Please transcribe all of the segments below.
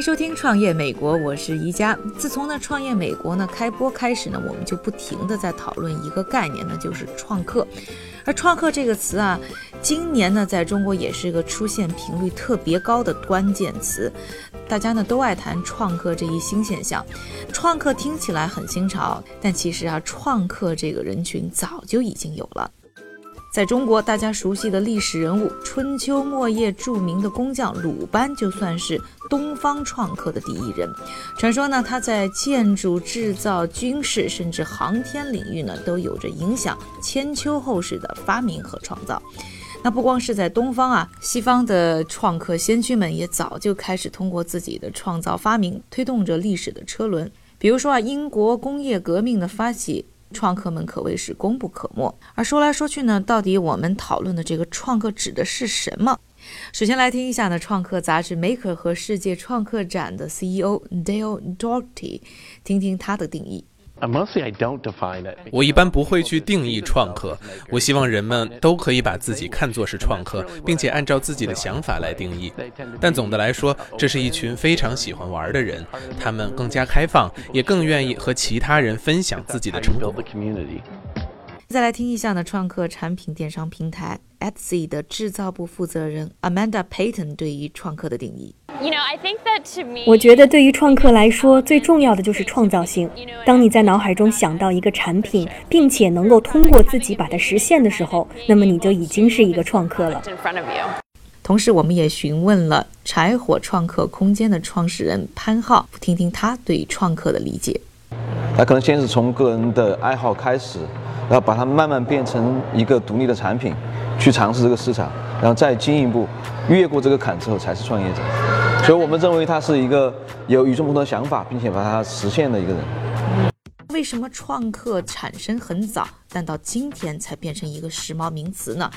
迎收听《创业美国》，我是宜家。自从呢《创业美国》呢开播开始呢，我们就不停的在讨论一个概念呢，就是创客。而创客这个词啊，今年呢在中国也是一个出现频率特别高的关键词。大家呢都爱谈创客这一新现象。创客听起来很新潮，但其实啊，创客这个人群早就已经有了。在中国，大家熟悉的历史人物，春秋末叶著名的工匠鲁班，就算是东方创客的第一人。传说呢，他在建筑、制造、军事，甚至航天领域呢，都有着影响千秋后世的发明和创造。那不光是在东方啊，西方的创客先驱们也早就开始通过自己的创造发明，推动着历史的车轮。比如说啊，英国工业革命的发起。创客们可谓是功不可没。而说来说去呢，到底我们讨论的这个创客指的是什么？首先来听一下呢，创客杂志《Maker》和世界创客展的 CEO Dale Doherty，听听他的定义。我一般不会去定义创客，我希望人们都可以把自己看作是创客，并且按照自己的想法来定义。但总的来说，这是一群非常喜欢玩的人，他们更加开放，也更愿意和其他人分享自己的成果。再来听一下呢，创客产品电商平台 Etsy 的制造部负责人 Amanda Payton 对于创客的定义。我觉得对于创客来说，最重要的就是创造性。当你在脑海中想到一个产品，并且能够通过自己把它实现的时候，那么你就已经是一个创客了。同时，我们也询问了柴火创客空间的创始人潘浩，听听他对创客的理解。他可能先是从个人的爱好开始。然后把它慢慢变成一个独立的产品，去尝试这个市场，然后再进一步越过这个坎之后才是创业者。所以我们认为他是一个有与众不同的想法，并且把它实现的一个人。为什么创客产生很早，但到今天才变成一个时髦名词呢？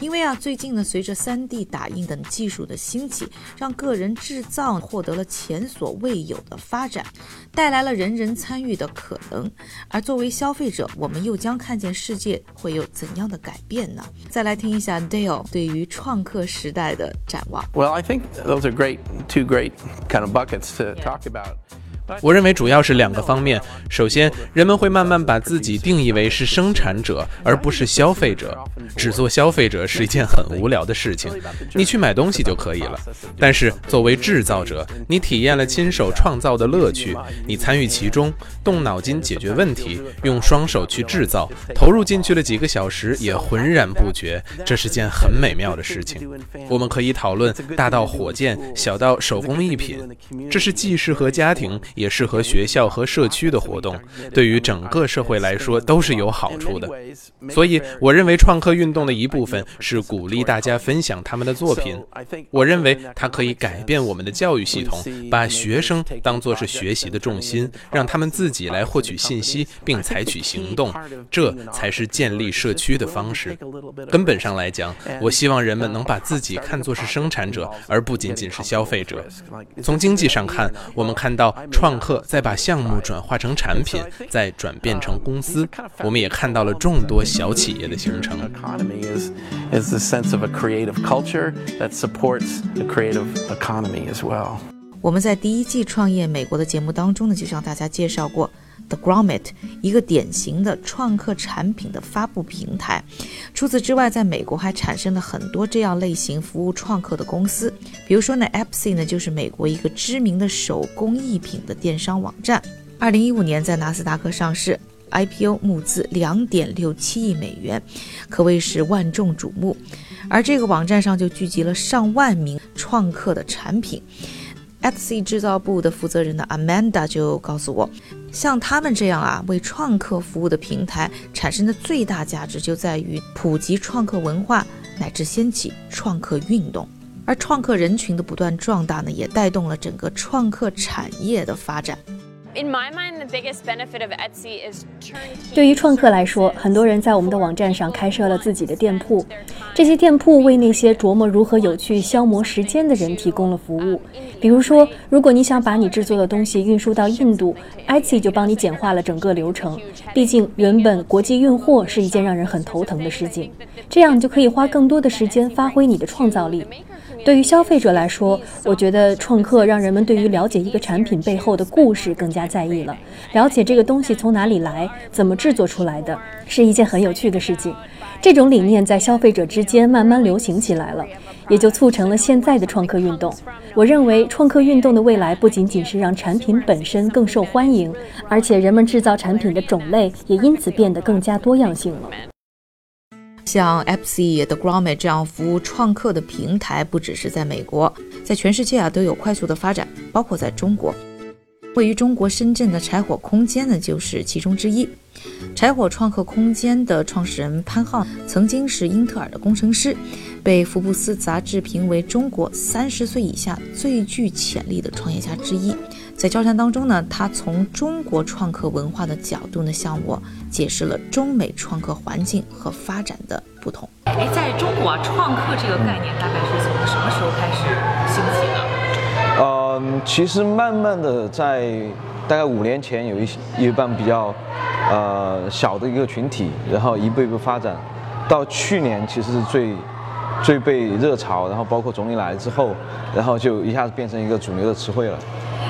因为啊，最近呢，随着 3D 打印等技术的兴起，让个人制造获得了前所未有的发展，带来了人人参与的可能。而作为消费者，我们又将看见世界会有怎样的改变呢？再来听一下 Dale 对于创客时代的展望。Well, I think those are great, two great kind of buckets to talk about. 我认为主要是两个方面。首先，人们会慢慢把自己定义为是生产者，而不是消费者。只做消费者是一件很无聊的事情，你去买东西就可以了。但是作为制造者，你体验了亲手创造的乐趣，你参与其中，动脑筋解决问题，用双手去制造，投入进去了几个小时也浑然不觉，这是件很美妙的事情。我们可以讨论大到火箭，小到手工艺品，这是既适合家庭。也适合学校和社区的活动，对于整个社会来说都是有好处的。所以，我认为创客运动的一部分是鼓励大家分享他们的作品。我认为它可以改变我们的教育系统，把学生当作是学习的重心，让他们自己来获取信息并采取行动，这才是建立社区的方式。根本上来讲，我希望人们能把自己看作是生产者，而不仅仅是消费者。从经济上看，我们看到。创客再把项目转化成产品，再转变成公司，我们也看到了众多小企业的形成。我们在第一季创业美国的节目当中呢，就向大家介绍过。The Grommet，一个典型的创客产品的发布平台。除此之外，在美国还产生了很多这样类型服务创客的公司。比如说呢，Epsi 呢就是美国一个知名的手工艺品的电商网站。二零一五年在纳斯达克上市，IPO 募资两点六七亿美元，可谓是万众瞩目。而这个网站上就聚集了上万名创客的产品。Etsy 制造部的负责人的 Amanda 就告诉我，像他们这样啊为创客服务的平台产生的最大价值就在于普及创客文化，乃至掀起创客运动。而创客人群的不断壮大呢，也带动了整个创客产业的发展。对于创客来说，很多人在我们的网站上开设了自己的店铺，这些店铺为那些琢磨如何有趣消磨时间的人提供了服务。比如说，如果你想把你制作的东西运输到印度，Etsy 就帮你简化了整个流程。毕竟，原本国际运货是一件让人很头疼的事情，这样就可以花更多的时间发挥你的创造力。对于消费者来说，我觉得创客让人们对于了解一个产品背后的故事更加在意了。了解这个东西从哪里来，怎么制作出来的，是一件很有趣的事情。这种理念在消费者之间慢慢流行起来了，也就促成了现在的创客运动。我认为，创客运动的未来不仅仅是让产品本身更受欢迎，而且人们制造产品的种类也因此变得更加多样性了。像 Epsy、The Gromme 这样服务创客的平台，不只是在美国，在全世界啊都有快速的发展，包括在中国。位于中国深圳的柴火空间呢，就是其中之一。柴火创客空间的创始人潘浩曾经是英特尔的工程师，被福布斯杂志评为中国三十岁以下最具潜力的创业家之一。在交谈当中呢，他从中国创客文化的角度呢，向我解释了中美创客环境和发展的不同。哎，在中国啊，创客这个概念大概是从什么时候开始兴起的？嗯，其实慢慢的在大概五年前有一有一帮比较呃小的一个群体，然后一步一步发展，到去年其实是最最被热潮，然后包括总理来之后，然后就一下子变成一个主流的词汇了。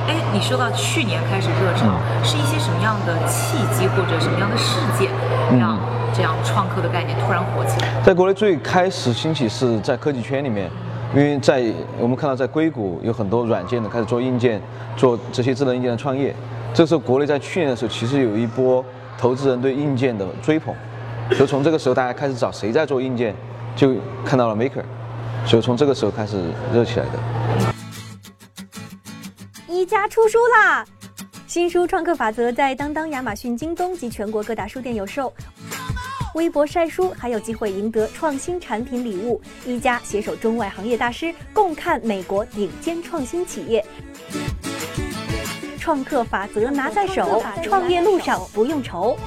哎，你说到去年开始热潮，是一些什么样的契机或者什么样的事件，让这样创客的概念突然火起来？在国内最开始兴起是在科技圈里面，因为在我们看到在硅谷有很多软件的开始做硬件，做这些智能硬件的创业。这时候国内在去年的时候，其实有一波投资人对硬件的追捧，就从这个时候大家开始找谁在做硬件，就看到了 Maker，所以从这个时候开始热起来的。一家出书啦！新书《创客法则》在当当、亚马逊、京东及全国各大书店有售。微博晒书还有机会赢得创新产品礼物。一家携手中外行业大师，共看美国顶尖创新企业。创客法则拿在手，创业路上不用愁。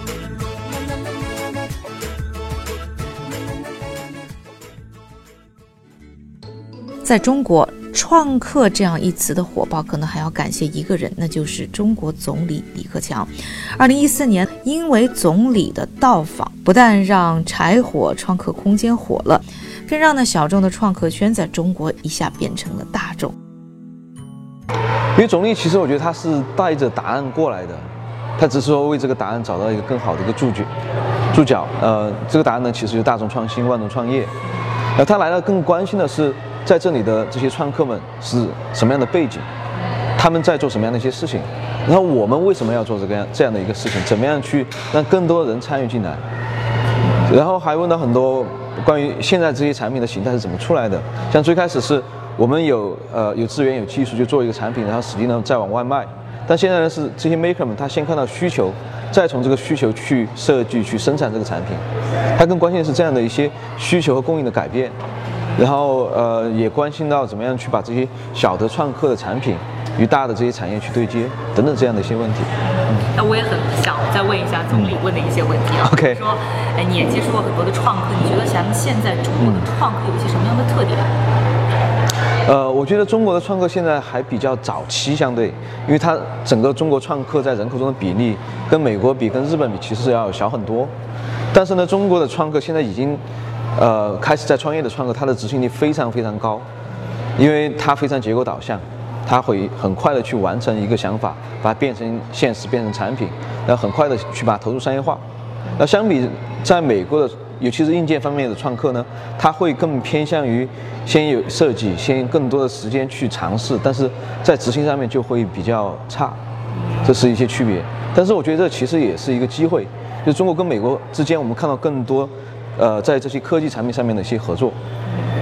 在中国。创客这样一词的火爆，可能还要感谢一个人，那就是中国总理李克强。二零一四年，因为总理的到访，不但让柴火创客空间火了，更让那小众的创客圈在中国一下变成了大众。因为总理其实我觉得他是带着答案过来的，他只是说为这个答案找到一个更好的一个注脚。注脚，呃，这个答案呢，其实就大众创新，万众创业。那，他来了，更关心的是。在这里的这些创客们是什么样的背景？他们在做什么样的一些事情？然后我们为什么要做这个样这样的一个事情？怎么样去让更多人参与进来？然后还问到很多关于现在这些产品的形态是怎么出来的？像最开始是我们有呃有资源有技术就做一个产品，然后实际呢再往外卖。但现在呢是这些 maker 们他先看到需求，再从这个需求去设计去生产这个产品。他更关心的是这样的一些需求和供应的改变。然后呃，也关心到怎么样去把这些小的创客的产品与大的这些产业去对接等等这样的一些问题。那我也很想再问一下总理问的一些问题啊。OK。说，哎，你也接触过很多的创客，你觉得咱们现在中国的创客有一些什么样的特点？呃，我觉得中国的创客现在还比较早期，相对，因为它整个中国创客在人口中的比例跟美国比、跟日本比，其实要小很多。但是呢，中国的创客现在已经。呃，开始在创业的创客，他的执行力非常非常高，因为他非常结构导向，他会很快的去完成一个想法，把它变成现实，变成产品，然后很快的去把它投入商业化。那相比在美国的，尤其是硬件方面的创客呢，他会更偏向于先有设计，先更多的时间去尝试，但是在执行上面就会比较差，这是一些区别。但是我觉得这其实也是一个机会，就中国跟美国之间，我们看到更多。呃，在这些科技产品上面的一些合作，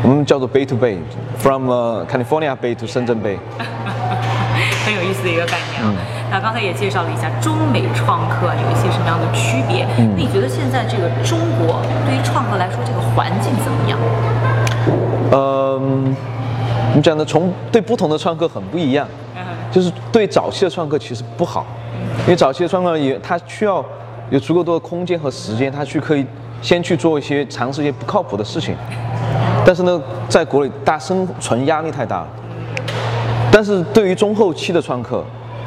我们叫做 Bay to Bay，from California Bay to 深圳 Bay，很有意思的一个概念啊。那刚才也介绍了一下中美创客有一些什么样的区别。那你觉得现在这个中国对于创客来说，这个环境怎么样？们讲的从对不同的创客很不一样，就是对早期的创客其实不好，因为早期的创客也他需要有足够多的空间和时间，他去可以先去做一些尝试一些不靠谱的事情。但是呢，在国内大生存压力太大了。但是对于中后期的创客，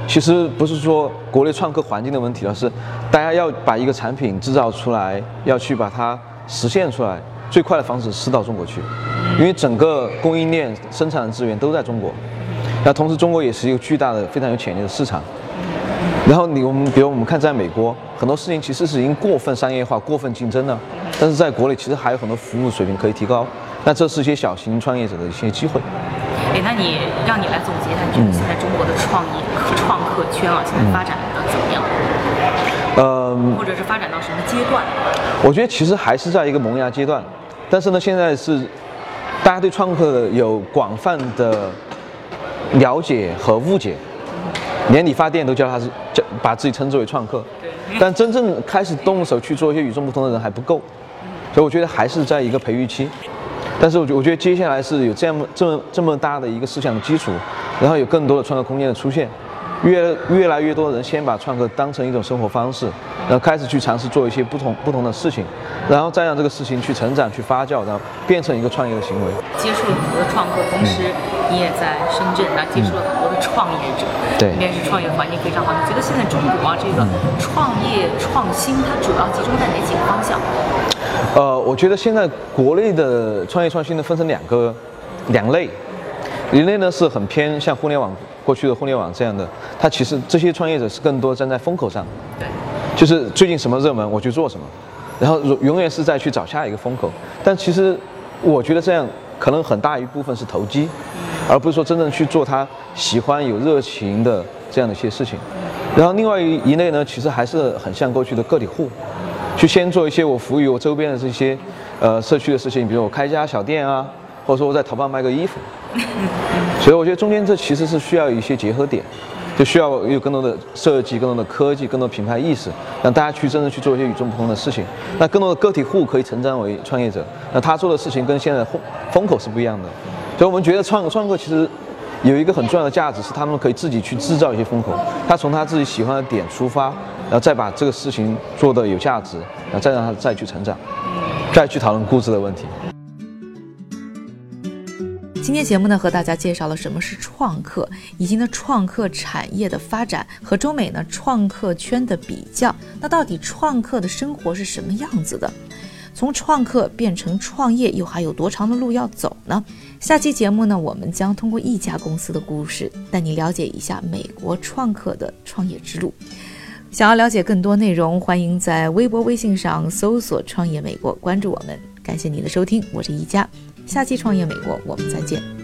其实不是说国内创客环境的问题，而是大家要把一个产品制造出来，要去把它实现出来，最快的方式是到中国去，因为整个供应链生产的资源都在中国。那同时，中国也是一个巨大的、非常有潜力的市场。然后你我们比如我们看，在美国很多事情其实是已经过分商业化、过分竞争了，但是在国内其实还有很多服务水平可以提高。那这是一些小型创业者的一些机会。哎，那你让你来总结一下，你觉得现在中国的创业创客圈啊，现在发展的怎么样？嗯，或者是发展到什么阶段？我觉得其实还是在一个萌芽阶段，但是呢，现在是大家对创客有广泛的了解和误解，连理发店都叫他是叫把自己称之为创客，但真正开始动手去做一些与众不同的人还不够，所以我觉得还是在一个培育期。但是我觉我觉得接下来是有这样这么这么大的一个思想基础，然后有更多的创造空间的出现，越越来越多的人先把创客当成一种生活方式，然后开始去尝试做一些不同不同的事情，然后再让这个事情去成长去发酵，然后变成一个创业的行为。接触了很多的创客，同时你也在深圳，那接触了很多的创业者，对，应该是创业环境非常好。你觉得现在中国啊这个创业创新，它主要集中在哪几个方向？呃，我觉得现在国内的创业创新呢，分成两个两类，一类呢是很偏向互联网过去的互联网这样的，它其实这些创业者是更多站在风口上，对，就是最近什么热门我去做什么，然后永永远是在去找下一个风口，但其实我觉得这样可能很大一部分是投机，而不是说真正去做他喜欢有热情的这样的一些事情，然后另外一类呢，其实还是很像过去的个体户。去先做一些我服务于我周边的这些，呃，社区的事情，比如我开一家小店啊，或者说我在淘宝卖个衣服。所以我觉得中间这其实是需要一些结合点，就需要有更多的设计、更多的科技、更多品牌意识，让大家去真正去做一些与众不同的事情。那更多的个体户可以成长为创业者，那他做的事情跟现在风风口是不一样的。所以我们觉得创创客其实有一个很重要的价值，是他们可以自己去制造一些风口，他从他自己喜欢的点出发。然后再把这个事情做得有价值，然后再让他再去成长，再去讨论估值的问题。今天节目呢，和大家介绍了什么是创客，以及呢创客产业的发展和中美呢创客圈的比较。那到底创客的生活是什么样子的？从创客变成创业，又还有多长的路要走呢？下期节目呢，我们将通过一家公司的故事，带你了解一下美国创客的创业之路。想要了解更多内容，欢迎在微博、微信上搜索“创业美国”，关注我们。感谢您的收听，我是一佳，下期《创业美国》我们再见。